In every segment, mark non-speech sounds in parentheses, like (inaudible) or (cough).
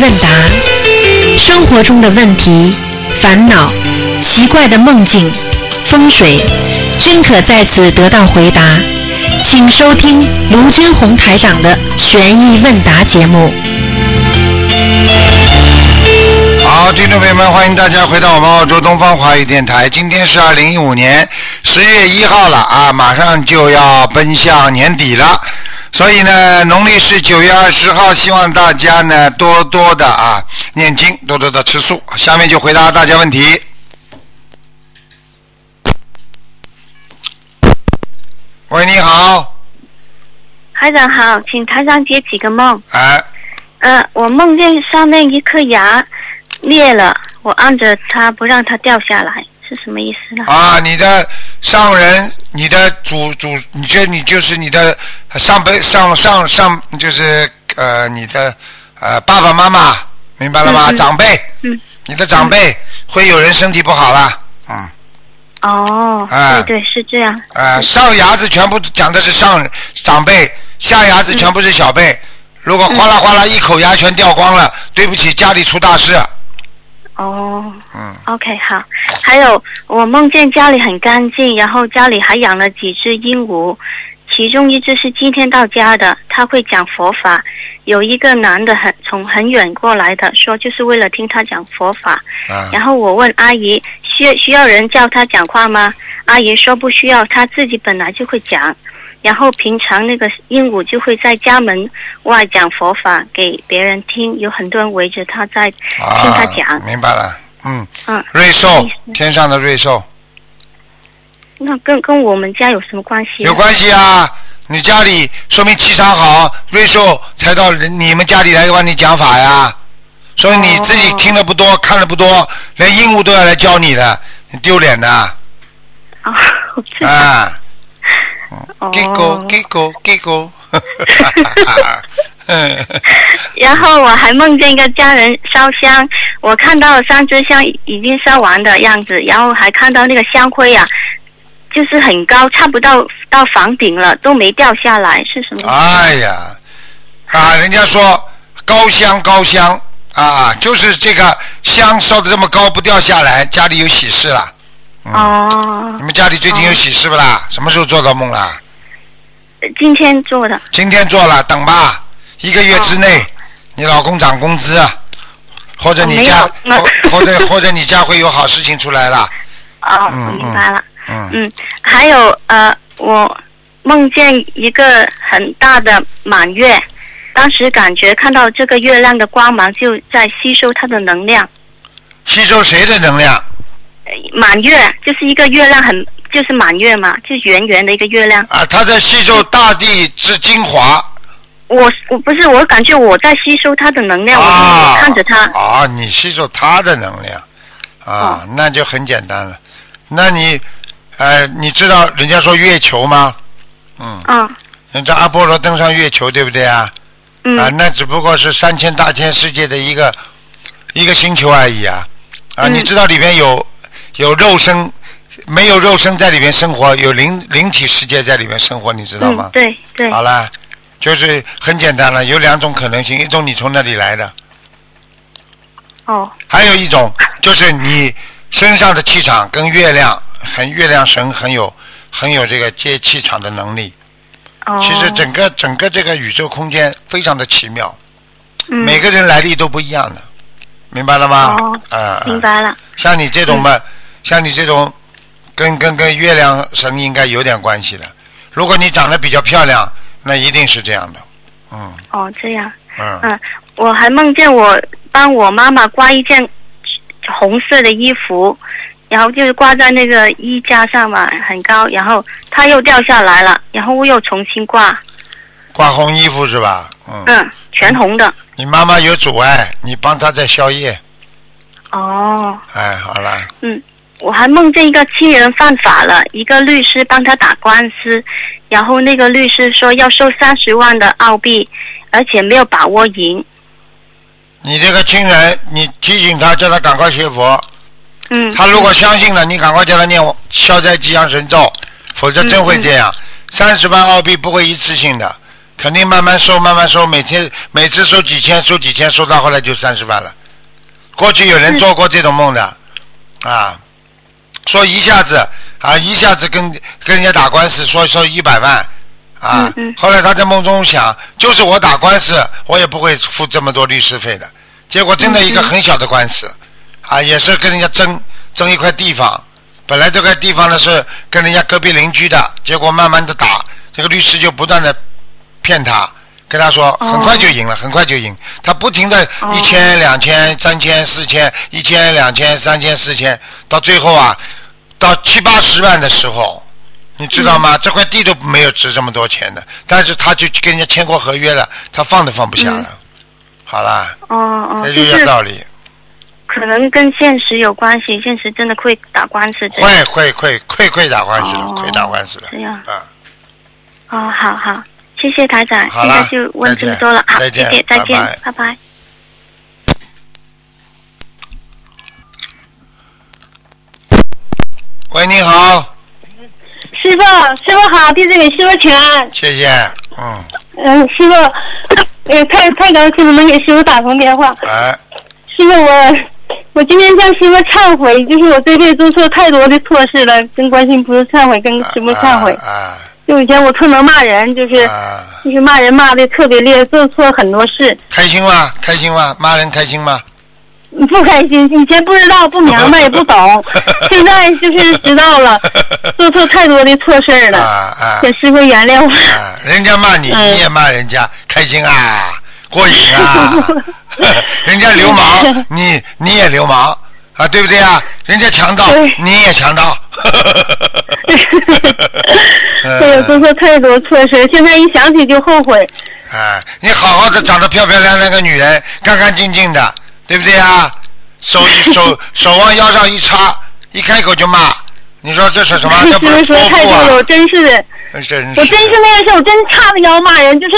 问答，生活中的问题、烦恼、奇怪的梦境、风水，均可在此得到回答。请收听卢军红台长的悬疑问答节目。好，听众朋友们，欢迎大家回到我们澳洲东方华语电台。今天是二零一五年十月一号了啊，马上就要奔向年底了，所以呢，农历是九月二十号，希望大家呢多多的啊念经，多多的吃素。下面就回答大家问题。喂，你好，台长好，请台长解几个梦。哎，呃，我梦见上面一颗牙裂了，我按着它不让它掉下来，是什么意思呢？啊，你的上人，你的主主，你这你就是你的上辈上上上，就是呃你的呃爸爸妈妈，明白了吗？嗯嗯长辈，嗯，你的长辈、会有人身体不好了，嗯，哦，哎对对，是这样。呃，上牙子全部讲的是上长辈，下牙子全部是小辈。如果哗啦哗啦一口牙全掉光了，对不起，家里出大事。哦嗯，，OK，好。还有，我梦见家里很干净，然后家里还养了几只鹦鹉，其中一只是今天到家的，他会讲佛法。有一个男的很从很远过来的，说就是为了听他讲佛法。啊，然后我问阿姨，需要需要人叫他讲话吗？阿姨说不需要，他自己本来就会讲。然后平常那个鹦鹉就会在家门外讲佛法给别人听，有很多人围着他在听他讲。啊，明白了，嗯，嗯，瑞兽，天上的瑞兽。那跟跟我们家有什么关系？有关系啊！你家里说明气场好，瑞兽才到你们家里来帮你讲法呀。所以你自己哦听的不多，看的不多，连鹦鹉都要来教你的，你丢脸的哦，我知道。啊！(laughs) (laughs) 然后我还梦见一个家人烧香，我看到三支香已经烧完的样子，然后还看到那个香灰啊，就是很高，差不到到房顶了，都没掉下来，是什么？哎呀，啊，人家说高香高香啊，就是这个香烧的这么高不掉下来，家里有喜事了。嗯，哦你，们家里最近有喜事不啦？什么时候做到梦啦？今天做的。今天做了，等吧，一个月之内，你老公涨工资啊，或者你家，哦 (laughs) 或或者或者你家会有好事情出来了，哦，嗯明白了。嗯，嗯，还有呃，我梦见一个很大的满月，当时感觉看到这个月亮的光芒就在吸收它的能量。吸收谁的能量？呃满月就是一个月亮很，就是满月嘛，就圆圆的一个月亮。啊，它在吸收大地之精华我我不是，我感觉我在吸收它的能量，啊我看着它。啊，你吸收它的能量哦啊，那就很简单了。那你，呃，你知道人家说月球吗？嗯，嗯人家阿波罗登上月球，对不对啊？嗯啊，那只不过是三千大千世界的一个一个星球而已啊！啊，嗯你知道里边有有肉身，没有肉身在里面生活，有灵灵体世界在里面生活，你知道吗嗯，？对对。好了，就是很简单了，有两种可能性，一种你从那里来的，哦还有一种就是你身上的气场跟月亮很月亮神很有很有这个接气场的能力。哦。其实整个整个这个宇宙空间非常的奇妙。嗯每个人来历都不一样的，明白了吗？哦啊、明白了。像你这种嘛，像你这种，跟跟跟月亮神应该有点关系的。如果你长得比较漂亮，那一定是这样的。嗯哦，这样。嗯，嗯，我还梦见我帮我妈妈挂一件红色的衣服，然后就是挂在那个衣架上嘛，很高，然后它又掉下来了，然后我又重新挂，挂红衣服是吧？嗯。嗯，全红的。你妈妈有阻碍，你帮她在宵夜。哦，哎，好了，嗯，我还梦见一个亲人犯法了，一个律师帮他打官司，然后那个律师说要收三十万的澳币，而且没有把握赢。你这个亲人，你提醒他，叫他赶快学佛。嗯，他如果相信了，你赶快叫他念消灾吉祥神咒，否则真会这样。三十万澳币不会一次性的，肯定慢慢收，慢慢收，每天每次收几千，收几千，收到后来就三十万了。过去有人做过这种梦的，啊，说一下子啊，一下子跟跟人家打官司，说说一百万，啊后来他在梦中想，就是我打官司，我也不会付这么多律师费的。结果真的一个很小的官司，啊，也是跟人家争争一块地方，本来这块地方呢是跟人家隔壁邻居的，结果慢慢的打，这个律师就不断的骗他，跟他说哦。很快就赢了，很快就赢，他不停的哦。一千、两千、三千、四千，一千、两千、三千、四千，到最后啊，到七八十万的时候。你知道嗯吗？这块地都没有值这么多钱的，但是他就跟人家签过合约了，他放都放不下了。好啦，哦哦，这就是就这道理。可能跟现实有关系，现实真的会打官司。会会会会会打官司的，哦会打官司的。这样啊，哦，好好，谢谢台长，现在就问这么多了，好，再见谢谢，再见拜拜，拜拜。喂，你好，师傅，师傅好，弟子给师傅请安。谢谢。嗯，嗯，师傅，呃，太太高兴了，能给师傅打通电话。哎，师傅，我我今天向师傅忏悔，就是我这辈子做错太多的错事了，跟观世音菩萨忏悔，跟师傅忏悔。啊就以前我特能骂人，就是啊，就是骂人骂的特别烈，做错很多事，开心吗？开心吗？骂人开心吗？不开心。以前不知道、不明白、(laughs) 也不懂，现在就是知道了，(laughs) 做错太多的错事了，啊请师傅原谅我。啊！人家骂你，嗯你也骂人家，开心啊，过瘾啊！(laughs) 人家流氓，你你也流氓啊，对不对啊？人家强盗，你也强盗。哎呦，做错太多错事，现在一想起就后悔。哎，你好好的长得漂漂亮亮个女人，干干净净的，对不对啊？手 (laughs) 手手往腰上一插，一开口就骂，你说这是什么？(laughs) 这不是说太对了？真是的，真我真是那个事，我真叉着腰骂人，就是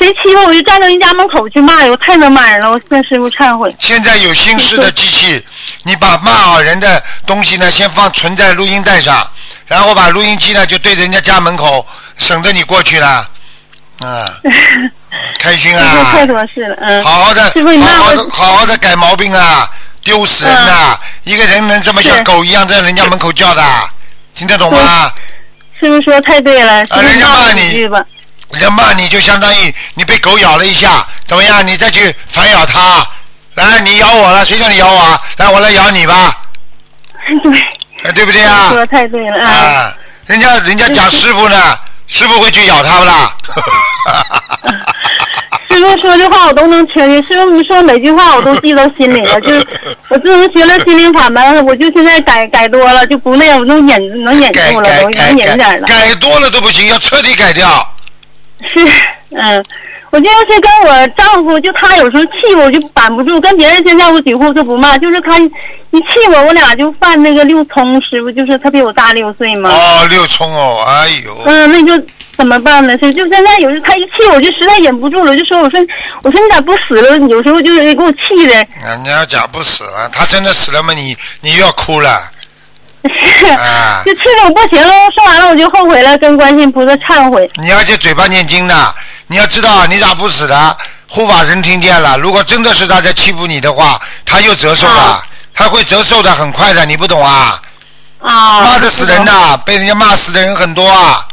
谁欺负我就站到人家门口去骂人，我太能骂人了，我向师傅忏悔。现在有新式的机器，你把骂好人的东西呢，先放存在录音带上，然后把录音机呢就对着人家家门口，省得你过去了，啊，(laughs) 开心做错太啊！多事了，嗯。好好的，好好的，好好的改毛病啊！丢死人呐、一个人能这么像狗一样在人家门口叫的，听得懂吗？师傅说太对了，人家骂你。人家骂你就相当于你被狗咬了一下，怎么样？你再去反咬它，来，你咬我了，谁叫你咬我啊？来，我来咬你吧，(laughs) 对，呃对不对啊？说太对了，啊。啊，人家人家讲师傅呢，师傅会去咬他们啦？(laughs) 师傅说的话我都能听见，师傅你说每句话我都记到心里了。就是 (laughs) 我自从学了心灵法门，我就现在改改多了，就不那样，我能忍能忍住了，能忍点了。改多了都不行，要彻底改掉。是，嗯，我就是跟我丈夫，就他有时候气我，我就板不住，跟别人先在我几乎都不骂，就是他一气我，我俩就犯那个六冲。师傅就是他比我大六岁嘛，哦，六冲哦，哎呦，嗯，那就怎么办呢？是就现在有时他一气我，就实在忍不住了，我就说我说我说你咋不死了？有时候就是给我气的，人家讲不死了，他真的死了吗？你你又要哭了 (laughs) 啊！就气得我不行了。说完了我就后悔了，跟观世音菩萨忏悔。你要去嘴巴念经的，你要知道你咋不死的？护法神听见了，如果真的是他在欺负你的话，他又折寿了啊，他会折寿的，很快的，你不懂啊？啊，骂的死人的，被人家骂死的人很多啊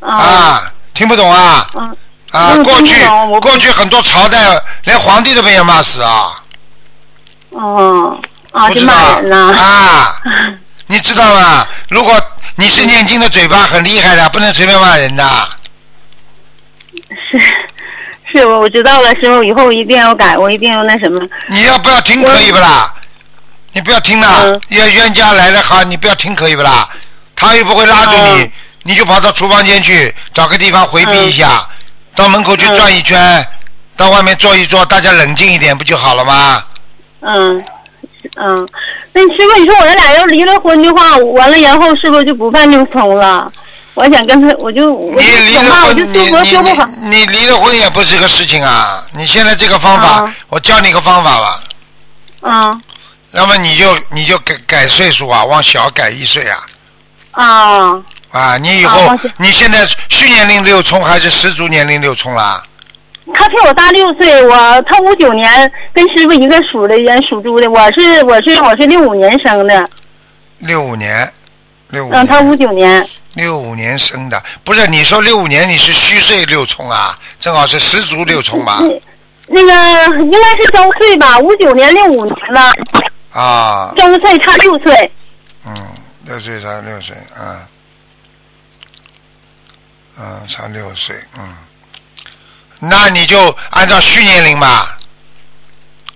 啊啊！听不懂啊？啊过去过去很多朝代连皇帝都被人骂死啊，哦啊，就骂人呐。啊？(laughs) 你知道吗？如果你是念经的嘴巴很厉害的，不能随便骂人的。是是，我我知道了，师傅，以后我一定要改，我一定要那什么。你要不要听可以不啦？你不要听了嗯，冤冤家来了好，你不要听可以不啦？他又不会拉住你嗯，你就跑到厨房间去找个地方回避一下，到门口去嗯转一圈，到外面坐一坐，大家冷静一点不就好了吗？嗯嗯，那师傅，你说我这俩要离了婚的话，完了然后是不是就不犯六冲了？我想跟他，我就我你离了就想骂，我就婚，修佛你修不好。你离了婚也不是个事情啊！你现在这个方法啊，我教你个方法吧，啊。那么你就你就改改岁数啊，往小改一岁啊，啊。啊，你以后你现在虚年龄六冲还是十足年龄六冲啦？他比我大六岁，我他五九年，跟师傅一个属的人属猪的，我是我是我是六五年生的，六五年，六五嗯，他，五九年，六五年生的，不是你说六五年你是虚岁六冲啊？正好是十足六冲吧？那个应该是周岁吧，五九年六五年了，啊，周岁差六岁，嗯，六岁差六岁，啊，嗯，差六岁，嗯，那你就按照虚年龄吧，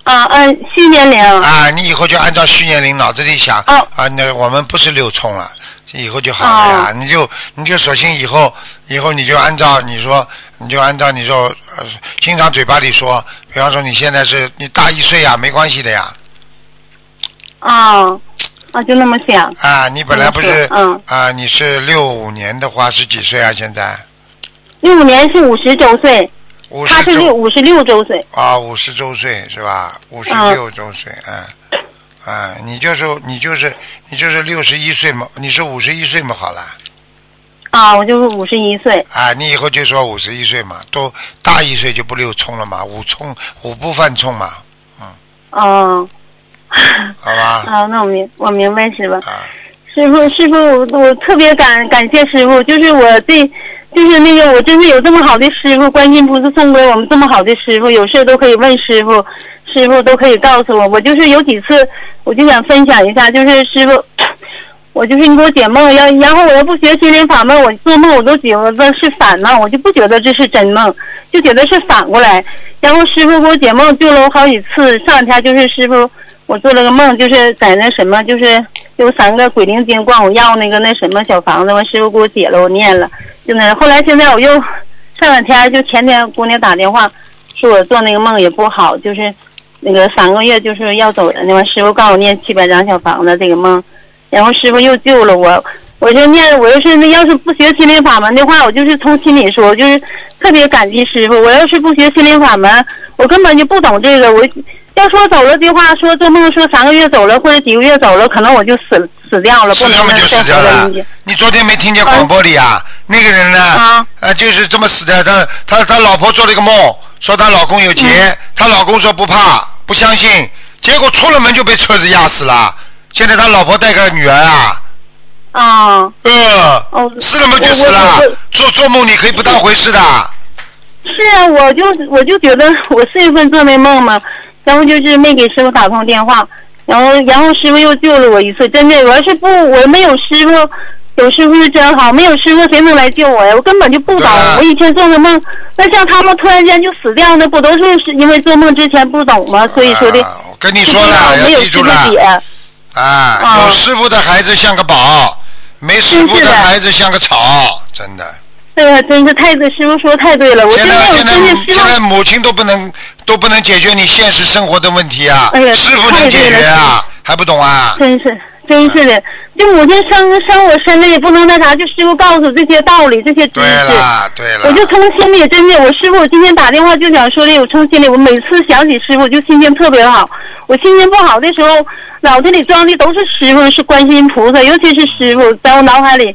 啊，按虚年龄，啊，你以后就按照虚年龄，脑子里想，哦。啊，那我们不是六冲了，以后就好了呀。哦你就你就索性以后以后你就按照你说，你就按照你说，呃，经常嘴巴里说，比方说你现在是你大一岁呀，没关系的呀。啊啊，就那么想，啊，你本来不是，嗯啊，你是六五年的话是几岁啊？现在六五年是五十周岁，五他是六五十六周岁，啊，五十周岁是吧？五十六周岁，嗯，啊，你就是你就是你就是六十一岁嘛，你是五十一岁嘛，好了。啊，我就是五十一岁，啊，你以后就说五十一岁嘛，都大一岁就不六冲了嘛，五冲五不犯冲嘛，嗯，好吧？(laughs) 啊，那我明我明白师傅。啊，师傅，师傅，我我特别感感谢师傅，就是我这，就是那个我真是有这么好的师傅，观世音菩萨送给我们这么好的师傅，有事都可以问师傅，师傅都可以告诉我。我就是有几次，我就想分享一下，就是师傅，我就是你给我解梦，要然后我要不学心灵法门，我做梦我都觉得是反梦，我就不觉得这是真梦，就觉得是反过来。然后师傅给我解梦救了我好几次，上两天就是师傅。我做了个梦，就是在那什么，就是有三个鬼灵精管我要那个那什么小房子，完师傅给我解了，我念了，就那。后来现在我又上两天就前天姑娘打电话说我做那个梦也不好，就是那个三个月就是要走人的，完师傅告诉我念七百张小房子这个梦，然后师傅又救了我。我就念，我要是那要是不学心灵法门的话，我就是从心里说，我就是特别感激师傅。我要是不学心灵法门，我根本就不懂这个。我要说走了的话，说做梦说三个月走了或者几个月走了，可能我就死死掉了，不能是这么就再死掉了。你昨天没听见广播里啊？那个人呢？啊啊，就是这么死的。他他他老婆做了一个梦，说她老公有劫，嗯她老公说不怕，不相信，结果出了门就被车子压死了。现在他老婆带个女儿啊，啊，呃，哦，死了嘛就死了。做做梦你可以不当回事的。是啊，我就我就觉得我四月份做那梦嘛，然后就是没给师傅打通电话，然后然后师傅又救了我一次，真的，我要是不我没有师傅，有师傅是真好，没有师傅谁能来救我呀？我根本就不懂啊，我以前做的梦，那像他们突然间就死掉，那不都是是因为做梦之前不懂吗？所以说的啊，我跟你说了，要记住了。解。啊，啊有师傅的孩子像个宝，没师傅的孩子像个草，真的。哎呀，真是太对，师傅说太对了，我现在现在现在。母亲都不能都不能解决你现实生活的问题啊，师傅能解决啊，还不懂啊？真是，真是的，就母亲生生我身的也不能那啥，就师傅告诉这些道理，这些知对识。了对了，我就从心里真的，我师傅，我今天打电话就想说的，我从心里，我每次想起师傅就心情特别好。我心情不好的时候，脑子里装的都是师傅，是观世音菩萨，尤其是师傅，在我脑海里。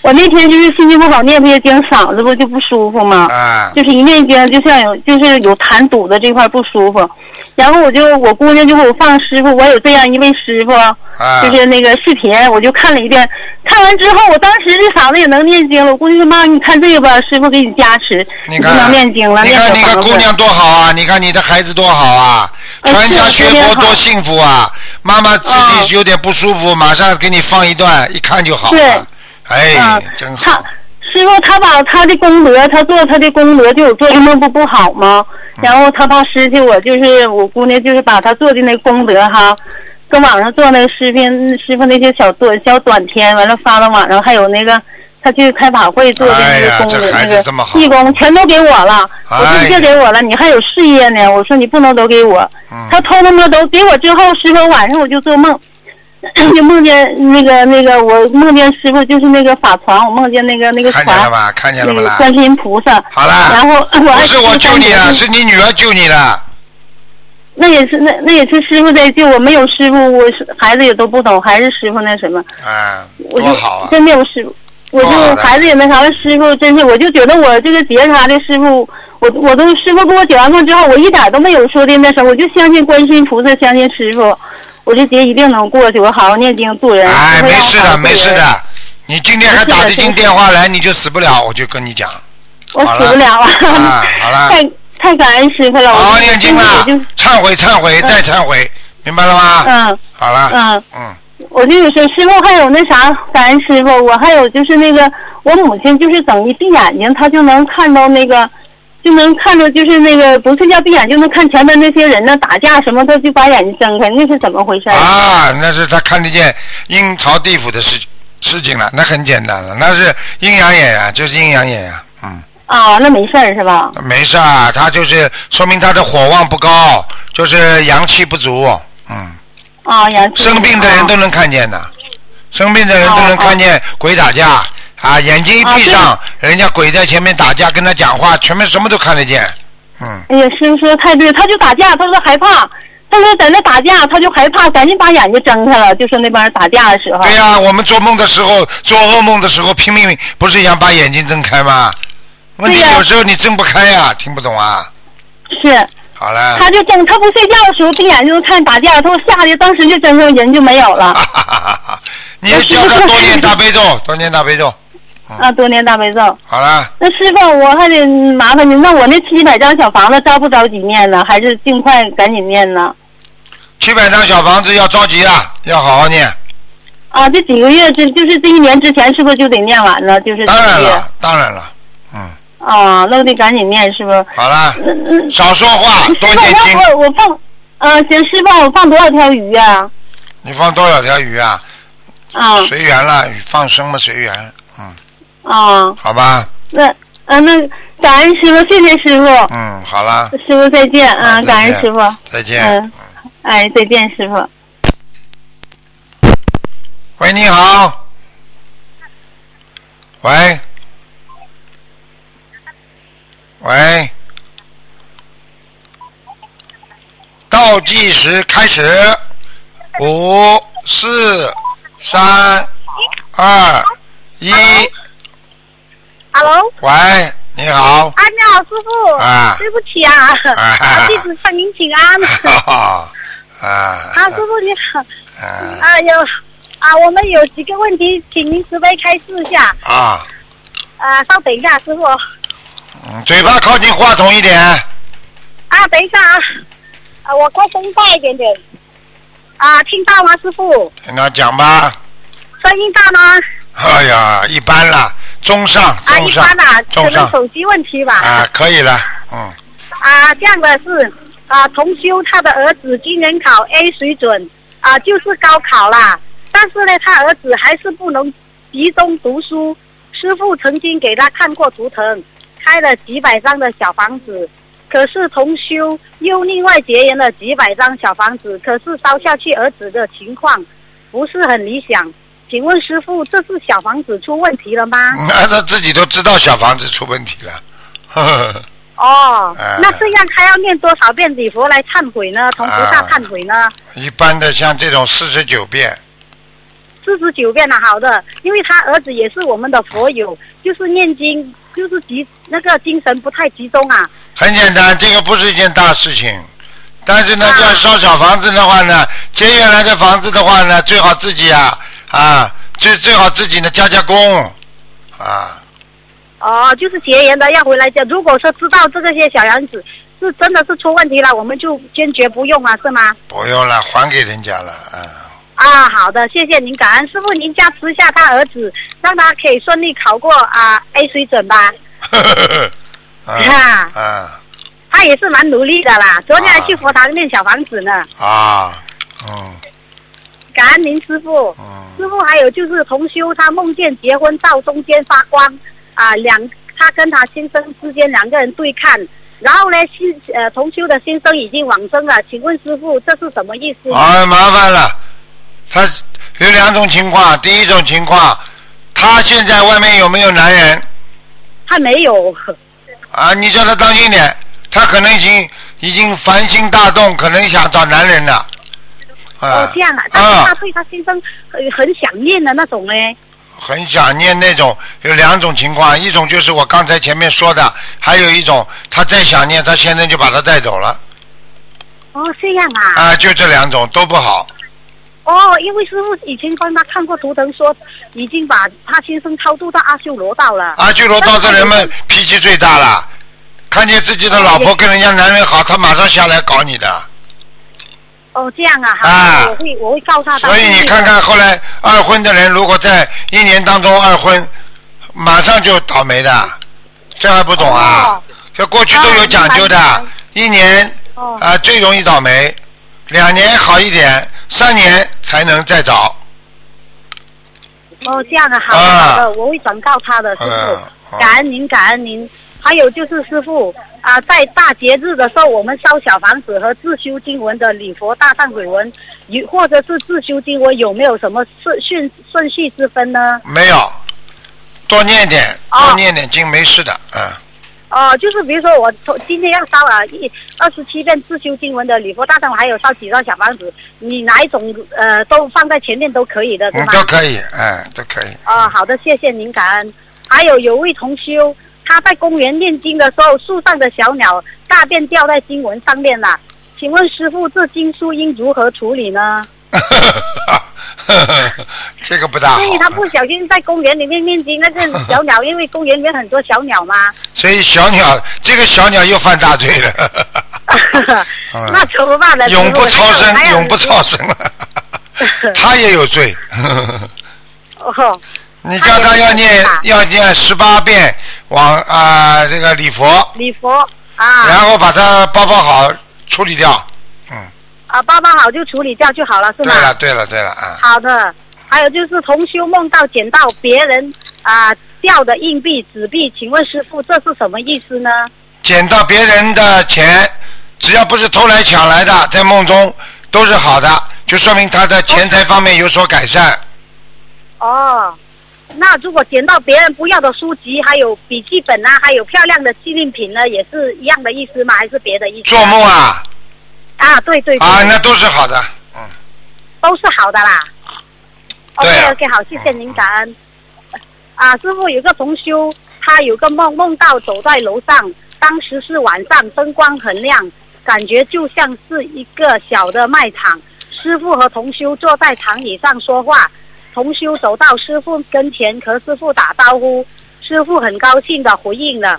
我那天就是心情不好，念不些经，嗓子不就不舒服吗？啊，就是一念经，就像有就是有痰堵的这块不舒服，然后我就我姑娘就给我放师傅，我有这样一位师傅，啊就是那个视频，我就看了一遍，看完之后我当时这嗓子也能念经了。我姑娘说妈，你看这个吧，师傅给你加持，你看能念经了，你看姑娘多好啊，你看你的孩子多好啊，哎全家学佛多幸福啊！妈妈自嗯己有点不舒服，马上给你放一段，一看就好对了。哎嗯，真好。师傅他把他的功德，他做他的功德，就我做的梦不不好吗？嗯然后他怕失去我，就是我姑娘，就是把他做的那功德哈，跟网上做那个视频，师傅那些小短小短片，完了发到网上，还有那个他去开法会做的那个功德，这那个义工全都给我了。我说哎你这给我了，你还有事业呢，我说你不能都给我。嗯他偷偷摸都给我之后，师傅晚上我就做梦，(clears throat) 就梦见那个那个我梦见师傅就是那个法床，我梦见那个那个船，看见了吧？看见了不啦？那个观世音菩萨。好了然后我是我救你啊，是你女儿救你了。那也是那那也是师傅在救我，没有师傅，我孩子也都不懂，还是师傅那什么，啊，多好啊！真没有师傅，我就孩子也没啥，师傅真是，我就觉得我这个结他的师傅，我我都师傅给我解完梦之后，我一点都没有说的那什么，我就相信观世音菩萨，相信师傅，我这劫一定能过去，我好好念经做人。哎，没事的，没事的。你今天还打得进电话来，你就死不了，我就跟你讲。我死不了了。啊 (laughs) 好了太太感恩师傅了，好好念经了，忏悔忏悔再忏悔，明白了吗？嗯好了，嗯。嗯，我就有说，师傅还有那啥，感恩师傅，我还有就是那个，我母亲就是等一闭眼睛，她就能看到那个，就能看到就是那个不睡觉闭眼就能看前面那些人呢打架什么，她就把眼睛睁开，那是怎么回事？啊，那是她看得见阴曹地府的事事情了，那很简单了，那是阴阳眼呀、就是阴阳眼呀、嗯。啊，那没事儿是吧？没事啊，他就是说明他的火旺不高，就是阳气不足。嗯，啊，杨生病的人都能看见的，生病的人都能看见鬼打架。啊，眼睛一闭上，人家鬼在前面打架，跟他讲话，前面什么都看得见。嗯，哎呀，师傅说的太对，他就打架，他说害怕，他说在那打架，他就害怕，赶紧把眼睛睁开了，就是那帮人打架的时候。对呀、我们做梦的时候，做噩梦的时候，拼命不是想把眼睛睁开吗？问题有时候你睁不开呀、听不懂啊。是，好了，他就睁，他不睡觉的时候闭眼就能看打架，他说吓得当时就睁开，人就没有了。哈哈哈哈你要教他多念大悲咒，多念大悲咒。啊，多念大悲咒。好了，那师傅，我还得麻烦您，那我那七百张小房子着不着急念呢？还是尽快赶紧念呢？七百张小房子要着急啊，要好好念。啊，这几个月这就是这一年之前，是不是就得念完呢？就是当然。了，当然了，嗯，啊，那我得赶紧念，是不是？好了，嗯嗯。少说话，多念经。我我我放，呃，行，师傅，我放多少条鱼啊？你放多少条鱼啊？啊随缘了，放生嘛随缘，嗯，啊，好吧，那啊那感恩师傅，谢谢师傅，嗯，好了，师傅再见啊，感恩师傅，再见。嗯，哎，再见，师傅。喂，你好。喂。喂。倒计时开始，五、四、三、二、一。Hello，喂，你好。啊，你好，师傅。啊对不起啊，(laughs) 啊 (laughs) 啊，弟子向您请安。啊。啊，师傅你好。啊啊，有啊，我们有几个问题，请您慈悲开示一下。啊，啊，稍等一下，师傅。嗯，嘴巴靠近话筒一点。啊，等一下啊。啊，我开声音大一点点。啊，听到吗，师傅？听他讲吧。声音大吗？哎呀，一般啦，中上，啊，一中上，般的，可能中上手机问题吧。啊，可以了，嗯，啊，这样的是啊，同修他的儿子今年考 A 水准啊，就是高考啦。但是呢，他儿子还是不能集中读书。师傅曾经给他看过图腾，开了几百张的小房子，可是同修又另外结缘了几百张小房子，可是烧下去儿子的情况不是很理想。请问师傅，这是小房子出问题了吗？(laughs) 那他自己都知道小房子出问题了，呵呵哦哎，(laughs) 那这样他要念多少遍礼佛来忏悔呢？从菩萨忏悔呢？一般的像这种四十九遍，四十九遍了，好的，因为他儿子也是我们的佛友，就是念经，就是集那个精神不太集中啊。很简单，这个不是一件大事情。但是呢，啊要烧小房子的话呢，结缘来的房子的话呢，最好自己啊啊，最最好自己呢加加工啊，哦，就是结缘的要回来讲。如果说知道这个些小杨子是真的是出问题了，我们就坚决不用啊，是吗？不用了，还给人家了啊。啊，好的，谢谢您，感恩师傅，您加持一下他儿子，让他可以顺利考过啊 A 水准吧。啊啊啊他也是蛮努力的啦，昨天还去佛堂念小房子呢。啊，嗯感恩您师傅。嗯师傅还有就是同修，他梦见结婚照中间发光啊，两他跟他先生之间两个人对看，然后呢，新呃同修的先生已经往生了，请问师傅这是什么意思？啊，麻烦了，他有两种情况，第一种情况，他现在外面有没有男人他没有啊？你叫他当心点，他可能已经已经烦心大动，可能想找男人了。啊哦这样啊，但是他对他先生很很想念的那种呢。很想念那种有两种情况，一种就是我刚才前面说的，还有一种他再想念，他先生就把他带走了哦，这样啊。啊，就这两种都不好。哦，因为师傅以前帮他看过图腾，说已经把他先生超度到阿修罗道了。阿修罗道的人们脾气最大了，看见自己的老婆跟人家男人好，他马上下来搞你的。哦，这样啊，好，啊我会我会告他。所以你看看后来二婚的人，如果在一年当中二婚，马上就倒霉的，这还不懂啊哦？这过去都有讲究的一年哦啊最容易倒霉，两年好一点，三年才能再找。哦，这样的，好的啊好的，我会转告他的师嗯傅，感恩您，感恩您。还有就是师傅啊，在大节日的时候，我们烧小房子和自修经文的礼佛大忏悔文，与或者是自修经文，有没有什么顺顺顺序之分呢？没有，多念点，哦多念点经没事的，嗯。哦，就是比如说我从今天要烧了一二十七遍自修经文的礼佛大忏悔，还有烧几张小房子，你哪一种呃都放在前面都可以的，是嗯，吗？都可以，嗯，都可以。哦，好的，谢谢您，感恩。还有有位同修，他在公园念经的时候，树上的小鸟大便掉在经文上面了。请问师傅，这经书应如何处理呢？(laughs) (laughs) 这个不大好所。以他不小心在公园里面念经，那个小鸟，因为公园里面很多小鸟嘛，所以小鸟，这个小鸟又犯大罪了。嗯 (laughs) 那怎么办呢？永不超生，永不超生了。(laughs) 他也有罪。哦，你叫他要念要念十八遍往啊、这个礼佛，礼佛啊然后把它包包好处理掉。嗯，啊，包包好就处理掉就好了，是吗？对了对了对了啊，好的，还有就是同修梦到捡到别人啊、掉的硬币、纸币，请问师傅这是什么意思呢？捡到别人的钱，只要不是偷来抢来的，在梦中都是好的，就说明他的钱财方面有所改善。哦，那如果捡到别人不要的书籍，还有笔记本啊，还有漂亮的纪念品呢，也是一样的意思吗？还是别的意思？做梦啊啊，对对对，啊，那都是好的。嗯，都是好的啦。对 OK 啊 OK，好，谢谢您，感恩。啊，师傅有个同修，他有个梦，梦到走在楼上，当时是晚上，灯光很亮，感觉就像是一个小的卖场。师傅和同修坐在长椅上说话，同修走到师傅跟前和师傅打招呼，师傅很高兴的回应了。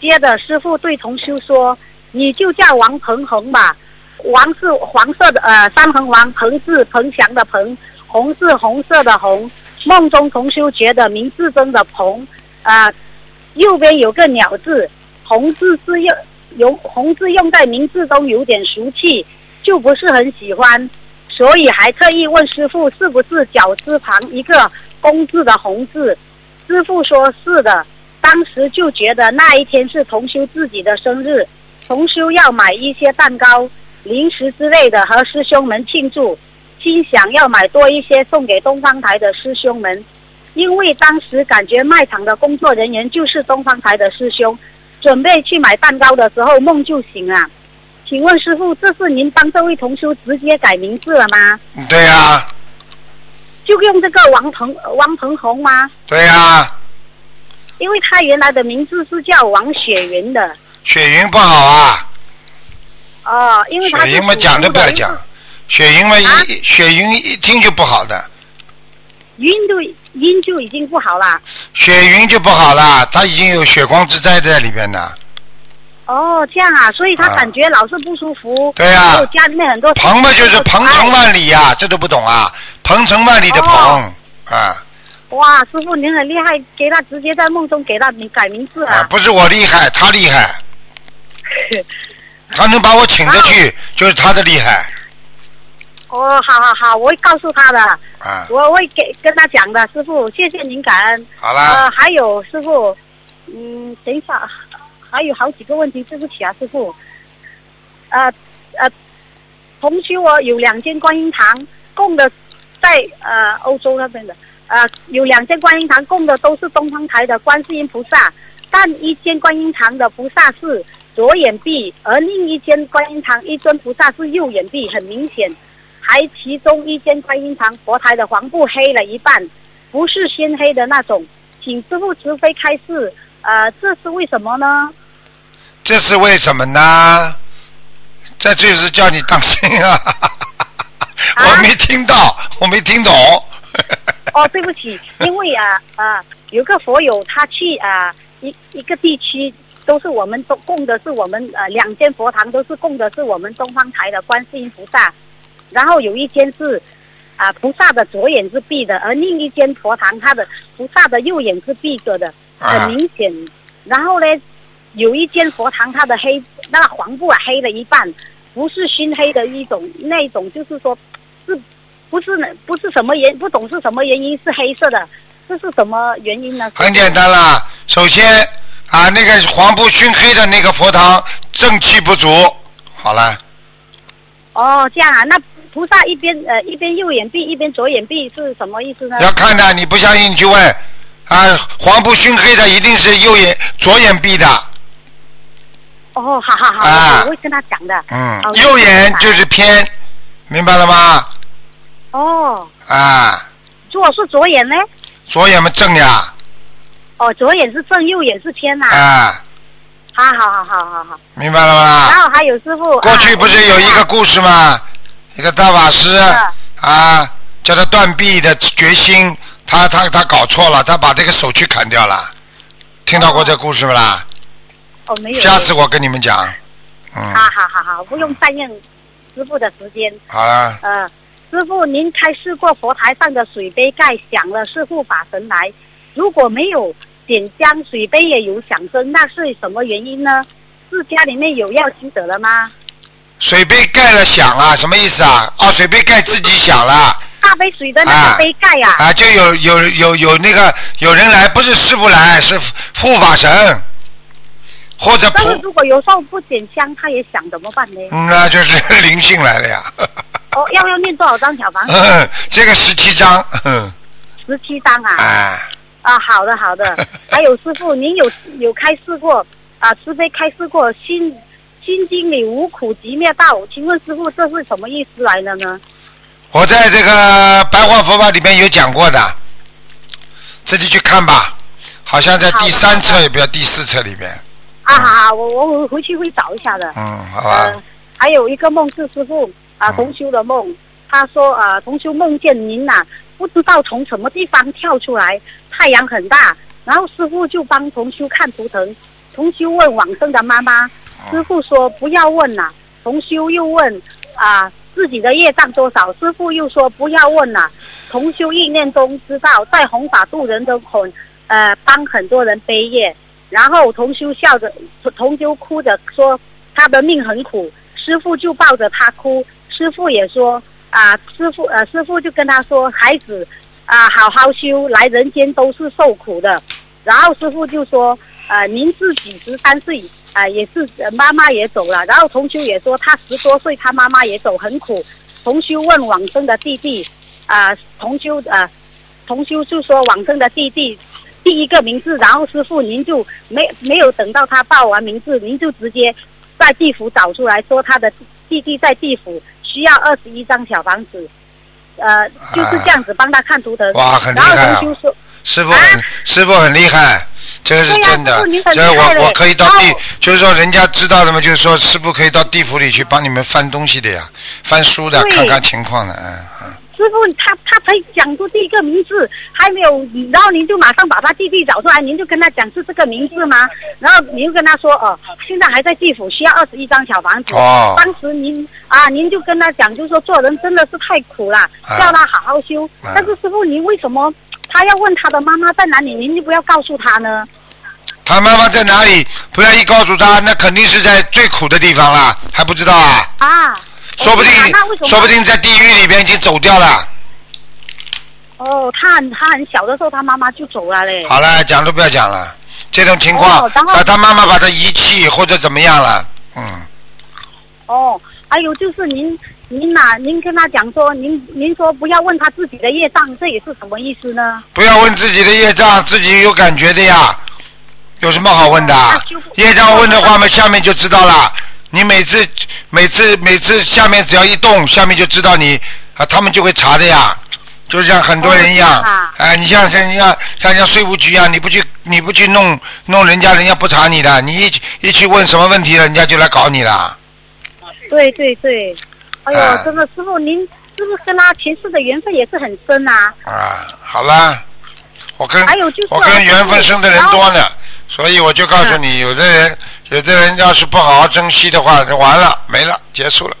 接着师傅对同修说：“你就叫王鹏鹏吧。”王是黄色的，呃，三横王，鹏是鹏翔的鹏，红是红色的红。梦中同修觉得名字中的鹏，啊、右边有个鸟字，红字是用用红字用在名字中有点俗气，就不是很喜欢，所以还特意问师傅是不是脚字旁一个公字的红字。师傅说是的，当时就觉得那一天是同修自己的生日，同修要买一些蛋糕、零食之类的和师兄们庆祝，心想要买多一些送给东方台的师兄们，因为当时感觉卖场的工作人员就是东方台的师兄，准备去买蛋糕的时候梦就醒了。请问师傅，这是您帮这位同修直接改名字了吗？对呀、就用这个王鹏王鹏红吗？对呀、因为他原来的名字是叫王雪云的。雪云不好啊，哦，因为他是雪云嘛讲都不要讲，雪云嘛一、啊雪云一听就不好的，音就音就已经不好了。雪云就不好了，他已经有血光之灾在里边的。哦，这样啊，所以他啊感觉老是不舒服。对呀家里面很多。鹏嘛就是鹏程万里呀、这都不懂啊，鹏程万里的鹏、哦啊哇，师傅您很厉害，给他直接在梦中给他名改名字啊，啊。不是我厉害，他厉害，(laughs) 他能把我请得去，就是他的厉害哦，好好好，我会告诉他的，啊。我会给跟他讲的，师傅，谢谢您感恩。好啦，呃，还有师傅，嗯，等一下，还有好几个问题，对不起啊，师傅。呃呃，同修我，有两间观音堂，供的在呃欧洲那边的，呃有两间观音堂供的都是东方台的观世音菩萨，但一间观音堂的菩萨是左眼闭，而另一间观音堂一尊菩萨是右眼闭，很明显。还其中一间观音堂佛台的黄布黑了一半，不是鲜黑的那种，请师傅慈悲开示，呃，这是为什么呢？这是为什么呢？这就是叫你当心啊！(laughs) 我没听到，我没听懂。哦，对不起，因为啊啊，有个佛友他去啊一一个地区，都是我们都供的是我们呃两间佛堂都是供的是我们东方台的观世音菩萨，然后有一间是啊菩萨的左眼是闭的，而另一间佛堂它的菩萨的右眼是闭着的，很明显。然后呢，有一间佛堂它的黑那个黄布啊黑了一半，不是熏黑的一种，那一种就是说是。不是呢，不是什么原不懂是什么原因是黑色的，这是什么原因呢？很简单啦，首先啊，那个黄布熏黑的那个佛堂正气不足，好了。哦，这样啊，那菩萨一边呃一边右眼闭一边左眼闭是什么意思呢？要看的，你不相信你去问啊，黄布熏黑的一定是右眼左眼闭的。哦，好好好，我会跟他讲的。嗯，右眼就是偏，明白了吗？哦，啊，如果是左眼呢？左眼嘛正呀。哦，左眼是正，右眼是偏呐。啊。好好好好好好。明白了吗？然后还有师傅。过去不是有一个故事吗？一个大法师啊，叫他断臂的决心，他他他搞错了，他把这个手去砍掉了。听到过这故事不啦？哦，没有。下次我跟你们讲。嗯。好好好好，不用占用师傅的时间。好了。嗯。师傅，您开示过佛台上的水杯盖响了是护法神来，如果没有点香，水杯也有响声，那是什么原因呢？是家里面有要经者了吗？水杯盖了响了，什么意思啊？哦，水杯盖自己响了。大杯水的那个杯盖呀。啊，就有有有有那个有人来，不是师傅来，是护法神，或者。但是如果有时候不点香，他也响怎么办呢？那就是 (laughs) 灵性来了呀。哦，要要念多少张小房子？(laughs) 这个十七张。十七张啊！啊。啊，好的好的。(laughs) 还有师傅，您有有开示过啊？慈悲开示过心心经里无苦集灭道，请问师傅这是什么意思来的呢？我在这个白话佛法里面有讲过的，自己去看吧。好像在第三册也不要第四册里面。啊好，我我回去会找一下的。嗯，好吧。还有一个梦是师傅。啊，同修的梦，他说啊，同修梦见您呐，不知道从什么地方跳出来，太阳很大，然后师傅就帮同修看图腾，同修问往生的妈妈，师傅说不要问了，同修又问啊自己的业障多少，师傅又说不要问了，同修意念中知道在弘法度人的很呃帮很多人背业，然后同修笑着，同修哭着说他的命很苦，师傅就抱着他哭。师傅也说啊，师傅呃，师傅就跟他说，孩子啊，好好修，来人间都是受苦的。然后师傅就说，呃，您自己十三岁啊，也是妈妈也走了。然后同修也说，他十多岁，他妈妈也走，很苦。同修问往生的弟弟啊，同修啊，同修就说往生的弟弟第一个名字。然后师傅您就没没有等到他报完名字，您就直接在地府找出来说他的弟弟在地府。需要二十一张小房子，呃，就是这样子帮他看图腾。哇，很厉害啊！师傅很师傅很厉害，这个是真的。这我我可以到地，就是说人家知道的嘛，就是说师傅可以到地府里去帮你们翻东西的呀，翻书的，看看情况的，嗯嗯。师傅，他他才讲出第一个名字，还没有，然后您就马上把他弟弟找出来，您就跟他讲是这个名字吗？然后您就跟他说，哦，现在还在地府，需要二十一张小房子。哦。当时您啊，您就跟他讲，就是说做人真的是太苦了，叫他好好修。但是师傅，您为什么他要问他的妈妈在哪里？您就不要告诉他呢？他妈妈在哪里？不要一告诉他，那肯定是在最苦的地方了，还不知道啊？啊。说不定，说不定在地狱里边已经走掉了。哦，他很他很小的时候，他妈妈就走了嘞。好了，讲都不要讲了，这种情况，把他妈妈把他遗弃或者怎么样了，嗯。哦，还有就是您您呐，您跟他讲说，您您说不要问他自己的业障，这也是什么意思呢？不要问自己的业障，自己有感觉的呀，有什么好问的？业障问的话嘛，下面就知道了。你每次每次每次下面只要一动，下面就知道你啊，他们就会查的呀。就像很多人一样啊，哎，你像像像像像税务局一样，你不去你不去弄弄人家，人家不查你的，你一去一去问什么问题了，人家就来搞你了。对对对，哎呦，啊真的师傅您是不是跟他前世的缘分也是很深啊？啊，好了，我跟我跟缘分深的人多呢，所以我就告诉嗯你，有的人有的人要是不好好珍惜的话，就完了，没了，结束了。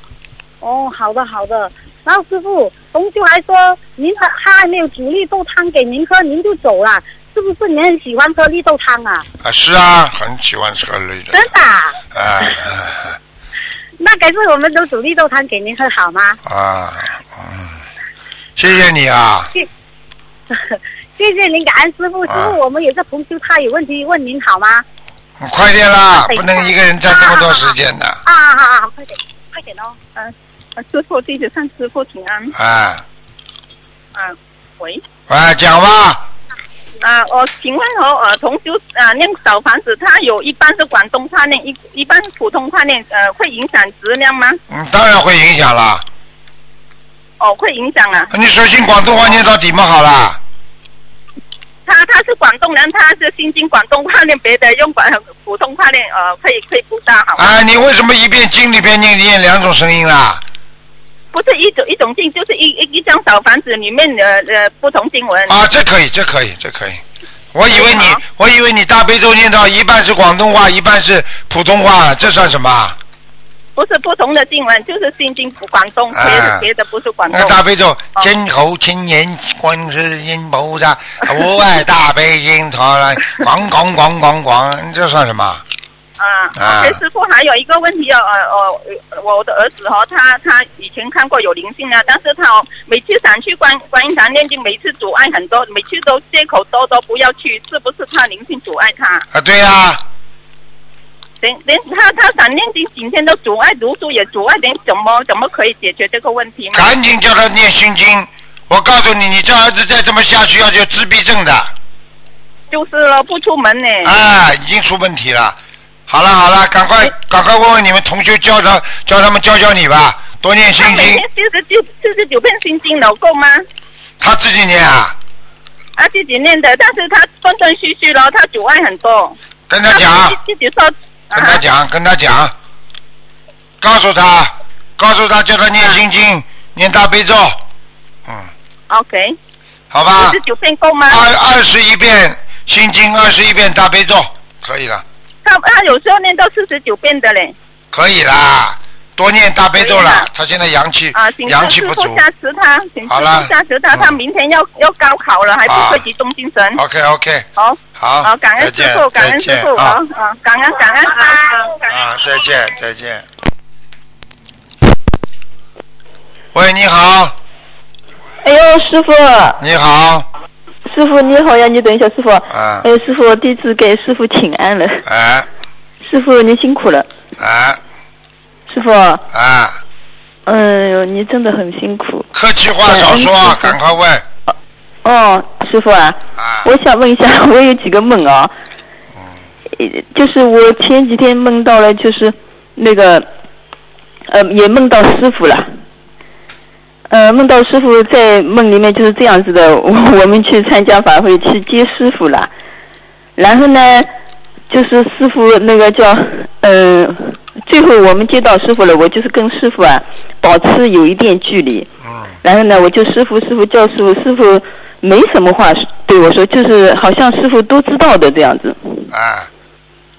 哦，好的好的。然后师傅，同修还说您还他还没有煮绿豆汤给您喝，您就走了，是不是您很喜欢喝绿豆汤啊？啊，是啊，很喜欢喝绿豆。真的啊、啊啊 (laughs) 那改次我们都煮绿豆汤给您喝好吗？啊，嗯，谢谢你啊，谢谢您，感恩师傅。师啊傅，我们有个同修他有问题问您好吗？你快点啦，不能一个人占这么多时间的。啊，好好好，快点，快点哦。嗯、呃，师傅弟子向师傅请安。啊，嗯、喂，啊，讲吧，啊、我请问哦，呃，同修啊、念小房子，它有一半是广东话念，一一般普通话念，呃，会影响质量吗？嗯，当然会影响啦。哦，会影响啊。你首先广东话念到底嘛好啦。他他是广东人，他是新经广东话念，别的用广普通话念，呃，可以可以不大好？啊，你为什么一遍经里边念念两种声音啦？不是一种一种经，就是一一一张小房子里面的呃不同经文。啊，这可以，这可以，这可以。我以为你，我以为你大悲咒念到一半是广东话，一半是普通话，这算什么？不是不同的经文，就是新经广东，别的、啊别的不是广东。大悲咒，哦真好青年观世音菩萨，我爱大悲心陀来，咣咣咣咣咣，这算什么？啊啊师傅还有一个问题哦，呃呃，我的儿子哦，他他以前看过有灵性啊，但是他哦每次想去观观音堂念经，每次阻碍很多，每次都借口多多不要去，是不是他灵性阻碍他？啊，对呀、等等，他他想念经，几天都阻碍读书，也阻碍，连怎么怎么可以解决这个问题吗？赶紧叫他念心经。我告诉你，你这儿子再这么下去，要有自闭症的，就是了，不出门呢。啊，已经出问题了。好了好了，赶快赶快问问你们同学，教他教他们教教你吧，多念心经他每天。四十九四十九遍心经能够吗？他自己念啊，他自己念的，但是他断断续续了，他阻碍很多。跟他讲，自己说，啊，跟他讲，跟他讲，告诉他，告诉他，叫他念心经，念大悲咒，嗯，OK，好吧。四十，九遍够吗？二二十一遍心经，二十一遍大悲咒，可以了，他他有时候念到四十九遍的嘞。可以啦，多念大悲咒了他现在阳气阳气不足。师傅加持他，请师好了。傅加持他，嗯。他明天要要高考了，还不啊会集中精神。，OK OK，好，好，好，感恩再见师傅，感再见恩师傅，啊。好，啊，感恩感恩，感恩啊，再见再见。喂，你好，哎呦，师傅，你好，师傅你好呀！你等一下，师傅。啊。哎，师傅，弟子给师傅请安了。哎师傅，您辛苦了。哎师傅，哎，嗯呦，你真的很辛苦。客气话少说，嗯赶快问哦，师傅啊，啊。我想问一下，(laughs) 我有几个梦啊。嗯就是我前几天梦到了，就是那个，呃，也梦到师傅了。呃，梦到师傅在梦里面就是这样子的，我 (laughs) 我们去参加法会去接师傅了，然后呢，就是师傅那个叫，呃，最后我们接到师傅了，我就是跟师傅啊保持有一定距离，嗯然后呢，我就师傅师傅叫师傅，师傅没什么话对我说，就是好像师傅都知道的这样子，啊，